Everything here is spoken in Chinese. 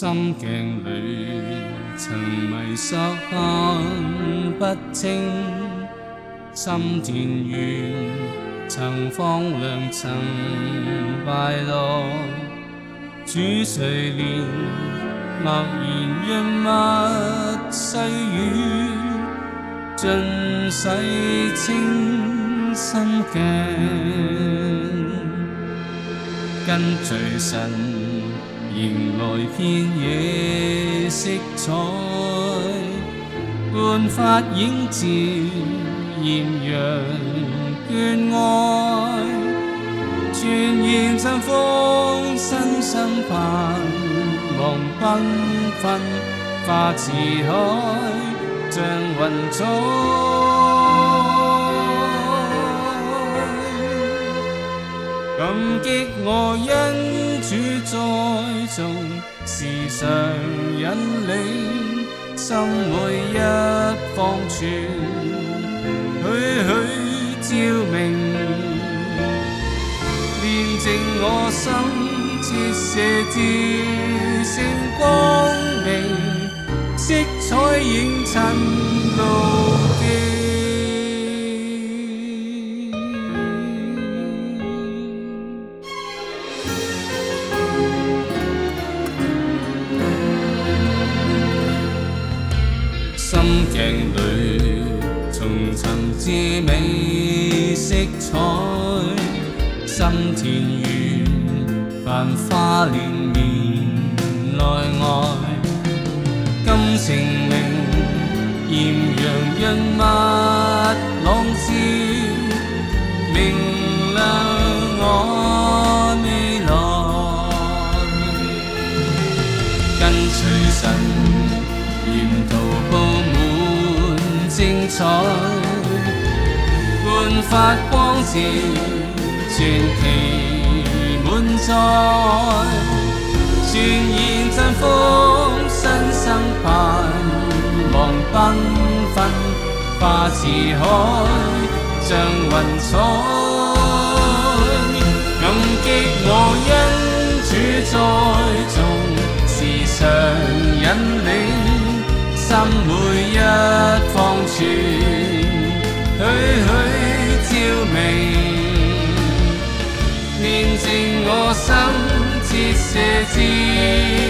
心镜里曾迷失看不清，心田园曾荒凉曾败落，主随怜，默然约默细雨，尽洗清心镜，跟随神。迎来片野色彩暗发影照艳，阳眷爱，全然春风，深深盼望缤纷花似海，像云彩。感激我因主栽种，时常引领，心每一方寸，许许照明。炼净我心，折射至圣光明，色彩映衬路径。心鏡裏重尋至美色彩，心田園繁花連綿內外，金城明豔陽潤物朗照，明亮我未來，跟隨神。沿途布滿精彩，煥發光照，傳奇滿載，全然振風新生盼望繽紛化似海，像雲彩，暗擊我因主宰。see.